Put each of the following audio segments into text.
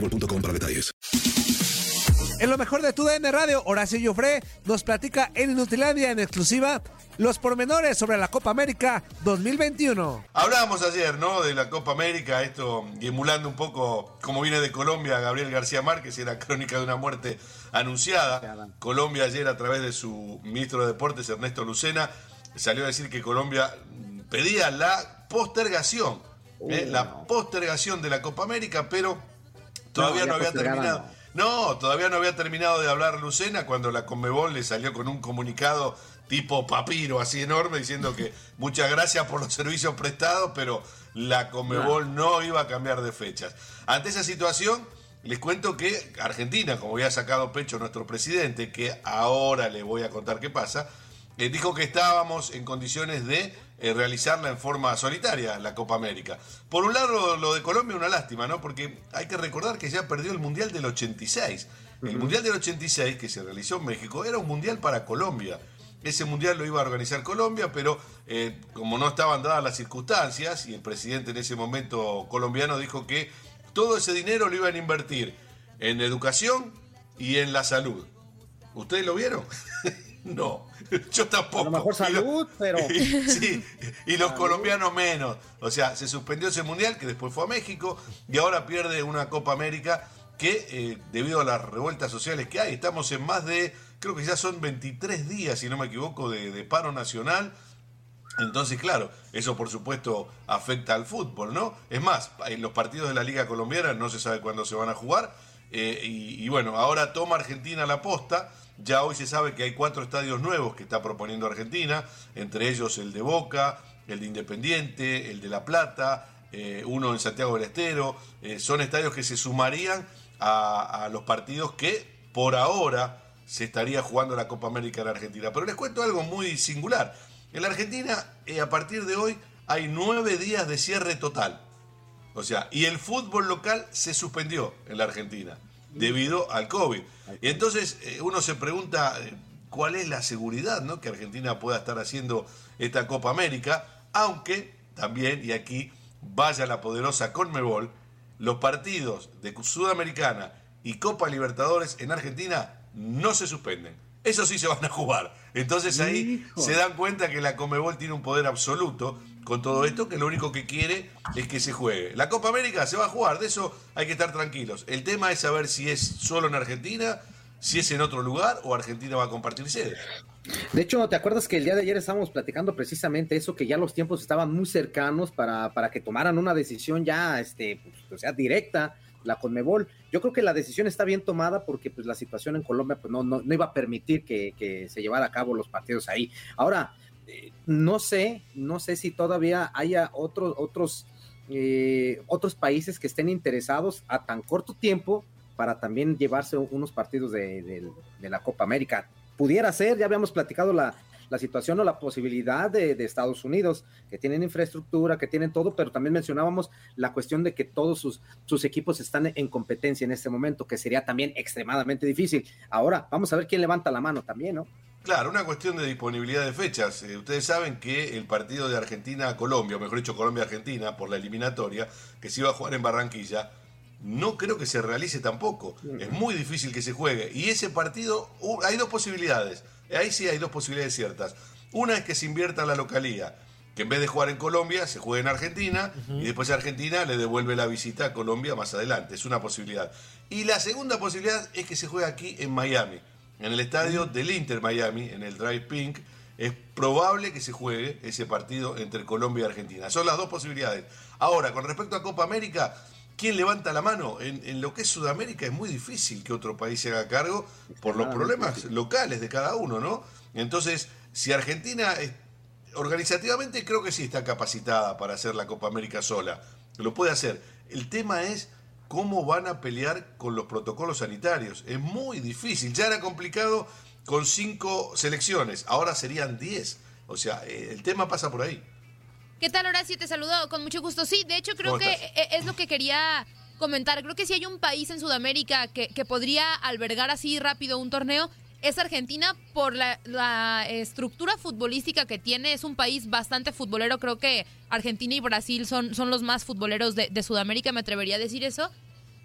boostmobile.com para detalles. En lo mejor de tu DN Radio, Horacio Joffre nos platica en Inutilandia en exclusiva los pormenores sobre la Copa América 2021. Hablábamos ayer, ¿no? De la Copa América, esto y emulando un poco como viene de Colombia Gabriel García Márquez, era crónica de una muerte anunciada. Colombia ayer a través de su ministro de Deportes, Ernesto Lucena, salió a decir que Colombia pedía la postergación, ¿eh? la postergación de la Copa América, pero todavía no, había terminado. No, todavía no había terminado de hablar Lucena cuando la Conmebol le salió con un comunicado tipo papiro, así enorme, diciendo que muchas gracias por los servicios prestados, pero la Conmebol no iba a cambiar de fechas. Ante esa situación, les cuento que Argentina, como había sacado pecho nuestro presidente, que ahora le voy a contar qué pasa, eh, dijo que estábamos en condiciones de eh, realizarla en forma solitaria, la Copa América. Por un lado, lo de Colombia, una lástima, ¿no? Porque hay que recordar que ya perdió el Mundial del 86. El Mundial del 86, que se realizó en México, era un Mundial para Colombia. Ese Mundial lo iba a organizar Colombia, pero eh, como no estaban dadas las circunstancias, y el presidente en ese momento colombiano dijo que todo ese dinero lo iban a invertir en educación y en la salud. ¿Ustedes lo vieron? No, yo tampoco. A lo mejor salud, pero. sí, y los colombianos menos. O sea, se suspendió ese mundial que después fue a México y ahora pierde una Copa América que, eh, debido a las revueltas sociales que hay, estamos en más de, creo que ya son 23 días, si no me equivoco, de, de paro nacional. Entonces, claro, eso por supuesto afecta al fútbol, ¿no? Es más, en los partidos de la Liga Colombiana no se sabe cuándo se van a jugar. Eh, y, bueno, ahora toma Argentina la posta. Ya hoy se sabe que hay cuatro estadios nuevos que está proponiendo Argentina, entre ellos el de Boca, el de Independiente, el de La Plata, eh, uno en Santiago del Estero. Eh, son estadios que se sumarían a, los partidos que por ahora se estaría jugando la Copa América en Argentina. Pero les cuento algo muy singular. En la Argentina, a partir de hoy, hay nueve días de cierre total. O sea, y el fútbol local se suspendió en la Argentina debido al COVID. Y entonces eh, uno se pregunta eh, cuál es la seguridad ¿no? que Argentina pueda estar haciendo esta Copa América, aunque también, y aquí vaya la poderosa Conmebol, los partidos de Sudamericana y Copa Libertadores en Argentina no se suspenden. Eso sí se van a jugar. Entonces ahí Hijo. se dan cuenta que la Comebol tiene un poder absoluto con todo esto, que lo único que quiere es que se juegue. La Copa América se va a jugar, de eso hay que estar tranquilos. El tema es saber si es solo en Argentina, si es en otro lugar o Argentina va a compartir sede. De hecho, ¿te acuerdas que el día de ayer estábamos platicando precisamente eso, que ya los tiempos estaban muy cercanos para, para que tomaran una decisión ya, este, pues, o sea, directa, la Conmebol? Yo creo que la decisión está bien tomada porque pues la situación en Colombia pues no, no, no iba a permitir que, que se llevara a cabo los partidos ahí. Ahora, eh, no sé, no sé si todavía haya otros, otros eh, otros países que estén interesados a tan corto tiempo para también llevarse unos partidos de, la Copa América. Pudiera ser, ya habíamos platicado la, la situación o la posibilidad de, de Estados Unidos, que tienen infraestructura, que tienen todo, pero también mencionábamos la cuestión de que todos sus, sus equipos están en competencia en este momento, que sería también extremadamente difícil. Ahora, vamos a ver quién levanta la mano también, ¿no? Claro, una cuestión de disponibilidad de fechas. Eh, ustedes saben que el partido de Argentina-Colombia, o mejor dicho, Colombia-Argentina, por la eliminatoria, que se iba a jugar en Barranquilla, no creo que se realice tampoco. Es muy difícil que se juegue. Y ese partido, uh, hay dos posibilidades. Ahí sí hay dos posibilidades ciertas. Una es que se invierta en la localía, que en vez de jugar en Colombia, se juegue en Argentina, y después Argentina le devuelve la visita a Colombia más adelante. Es una posibilidad. Y la segunda posibilidad es que se juegue aquí en Miami, en el estadio del Inter Miami, en el Drive Pink. Es probable que se juegue ese partido entre Colombia y Argentina. Son las dos posibilidades. Ahora, con respecto a Copa América, ¿quién levanta la mano? En, en lo que es Sudamérica es muy difícil que otro país se haga cargo por los problemas locales de cada uno, ¿no? Entonces, si Argentina organizativamente creo que sí está capacitada para hacer la Copa América sola, lo puede hacer. El tema es cómo van a pelear con los protocolos sanitarios. Es muy difícil. Ya era complicado con cinco selecciones, ahora serían diez. O sea, eh, el tema pasa por ahí. ¿Qué tal, Horacio? Te saludo con mucho gusto. Sí, de hecho creo ¿Cómo que estás? e- es lo que quería comentar. Creo que si hay un país en Sudamérica que, que podría albergar así rápido un torneo, es Argentina por la, estructura futbolística que tiene. Es un país bastante futbolero. Creo que Argentina y Brasil son, son los más futboleros de, de Sudamérica, me atrevería a decir eso.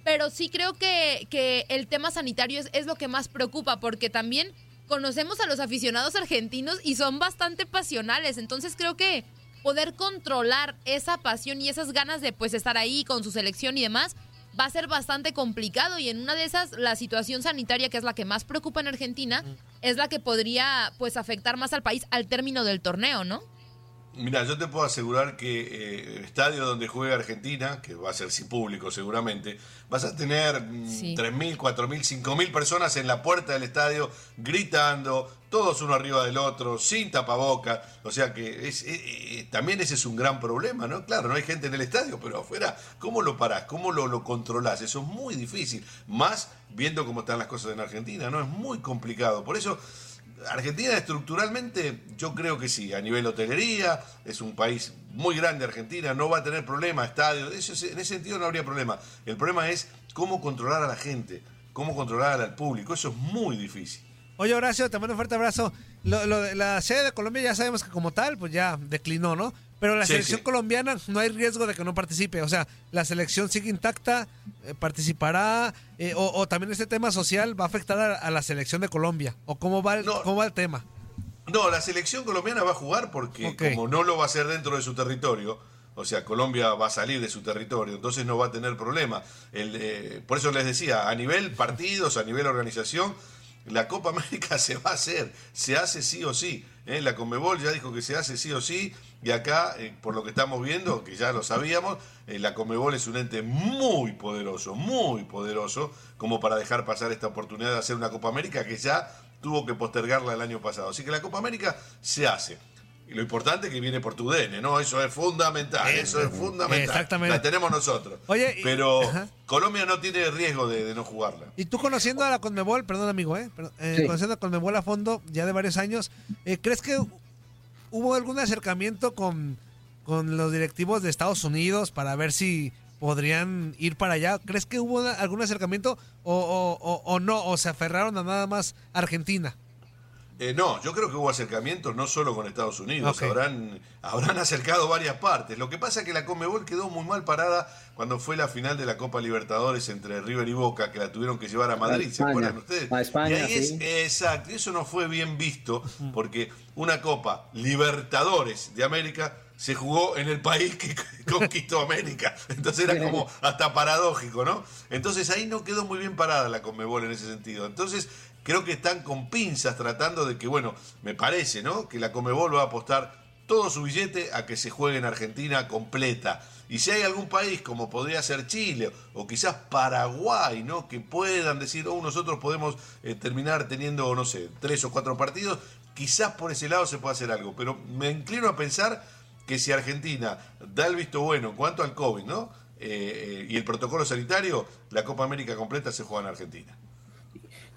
Pero sí creo que, que el tema sanitario es, es lo que más preocupa, porque también conocemos a los aficionados argentinos y son bastante pasionales. Entonces creo que poder controlar esa pasión y esas ganas de pues estar ahí con su selección y demás va a ser bastante complicado y en una de esas la situación sanitaria que es la que más preocupa en Argentina es la que podría pues afectar más al país al término del torneo, ¿no? Mira, yo te puedo asegurar que eh, el estadio donde juega Argentina, que va a ser sin público seguramente, vas a tener mm, Sí. 3.000, 4.000, 5.000 personas en la puerta del estadio gritando, todos uno arriba del otro, sin tapaboca. O sea que es, eh, eh, también ese es un gran problema, ¿no? Claro, no hay gente en el estadio, pero afuera, ¿cómo lo parás? ¿Cómo lo, lo controlás? Eso es muy difícil. Más viendo cómo están las cosas en Argentina, ¿no? Es muy complicado. Por eso... Argentina estructuralmente, yo creo que sí, a nivel hotelería, es un país muy grande Argentina, no va a tener problema, estadios, en ese sentido no habría problema. El problema es cómo controlar a la gente, cómo controlar al público, eso es muy difícil. Oye, Horacio, te mando un fuerte abrazo. Lo, la sede de Colombia ya sabemos que como tal, pues ya declinó, ¿no? Pero la Sí, selección sí. colombiana no hay riesgo de que no participe. O sea, la selección sigue intacta, eh, participará, eh, o, o también este tema social va a afectar a, a la selección de Colombia. ¿O cómo va el, cómo va el tema? No, la selección colombiana va a jugar porque como no lo va a hacer dentro de su territorio, o sea, Colombia va a salir de su territorio, entonces no va a tener problema. El, eh, por eso les decía, a nivel partidos, a nivel organización, la Copa América se va a hacer, se hace sí o sí. ¿eh? La Conmebol ya dijo que se hace sí o sí, y acá, eh, por lo que estamos viendo, que ya lo sabíamos, eh, la Conmebol es un ente muy poderoso, muy poderoso, como para dejar pasar esta oportunidad de hacer una Copa América que ya tuvo que postergarla el año pasado. Así que la Copa América se hace. Y lo importante es que viene por tu DN, ¿no? Eso es fundamental, eso es fundamental. exactamente. La tenemos nosotros. Oye, y- Pero Ajá. Colombia no tiene riesgo de, de no jugarla. Y tú conociendo a la Conmebol, perdón amigo, ¿eh? Eh, Sí. conociendo a Conmebol a fondo ya de varios años, eh, ¿crees que hubo algún acercamiento con, con los directivos de Estados Unidos para ver si podrían ir para allá? ¿Crees que hubo una- algún acercamiento o, o- o- o no? ¿O se aferraron a nada más Argentina? Eh, no, yo creo que hubo acercamientos no solo con Estados Unidos, habrán, habrán acercado varias partes. Lo que pasa es que la Conmebol quedó muy mal parada cuando fue la final de la Copa Libertadores entre River y Boca, que la tuvieron que llevar a Madrid, ¿se España. acuerdan ustedes? A España, y ahí sí. es, exacto, y eso no fue bien visto, porque una Copa Libertadores de América se jugó en el país que conquistó América. Entonces era como hasta paradójico, ¿no? Entonces ahí no quedó muy bien parada la Conmebol en ese sentido. Entonces creo que están con pinzas tratando de que, bueno, me parece, ¿no? Que la Conmebol va a apostar todo su billete a que se juegue en Argentina completa. Y si hay algún país como podría ser Chile o quizás Paraguay, ¿no? Que puedan decir, oh, nosotros podemos eh, terminar teniendo, no sé, tres o cuatro partidos, quizás por ese lado se pueda hacer algo. Pero me inclino a pensar que si Argentina da el visto bueno en cuanto al COVID, ¿no? Eh, eh, y el protocolo sanitario, la Copa América completa se juega en Argentina.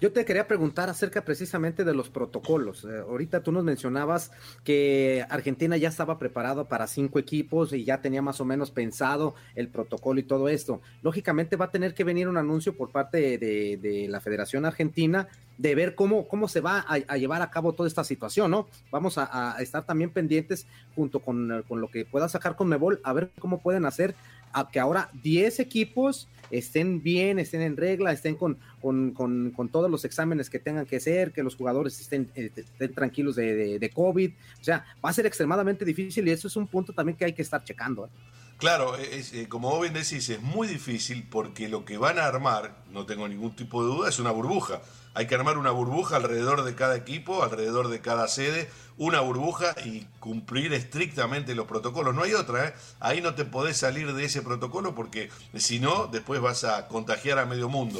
Yo te quería preguntar acerca precisamente de los protocolos. Eh, ahorita tú nos mencionabas que Argentina ya estaba preparado para cinco equipos y ya tenía más o menos pensado el protocolo y todo esto. Lógicamente va a tener que venir un anuncio por parte de, la Federación Argentina de ver cómo, cómo se va a, llevar a cabo toda esta situación, ¿no? Vamos a, estar también pendientes junto con, con, lo que pueda sacar con Mebol, a ver cómo pueden hacer a que ahora 10 equipos estén bien, estén en regla, estén con, con, todos los exámenes que tengan que ser, que los jugadores estén, eh, tranquilos de, COVID. O sea, va a ser extremadamente difícil y eso es un punto también que hay que estar checando. ¿eh? Claro, es, eh, como vos bien decís, es muy difícil porque lo que van a armar, no tengo ningún tipo de duda, es una burbuja. Hay que armar una burbuja alrededor de cada equipo, alrededor de cada sede, una burbuja y cumplir estrictamente los protocolos. No hay otra, ¿eh? Ahí no te podés salir de ese protocolo porque si no, después vas a contagiar a medio mundo.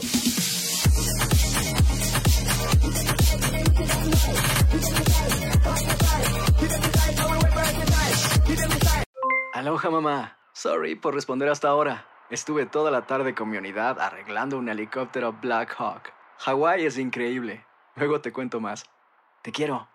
Aloha mamá. Sorry por responder hasta ahora. Estuve toda la tarde con mi unidad arreglando un helicóptero Black Hawk. Hawái es increíble. Luego te cuento más. Te quiero.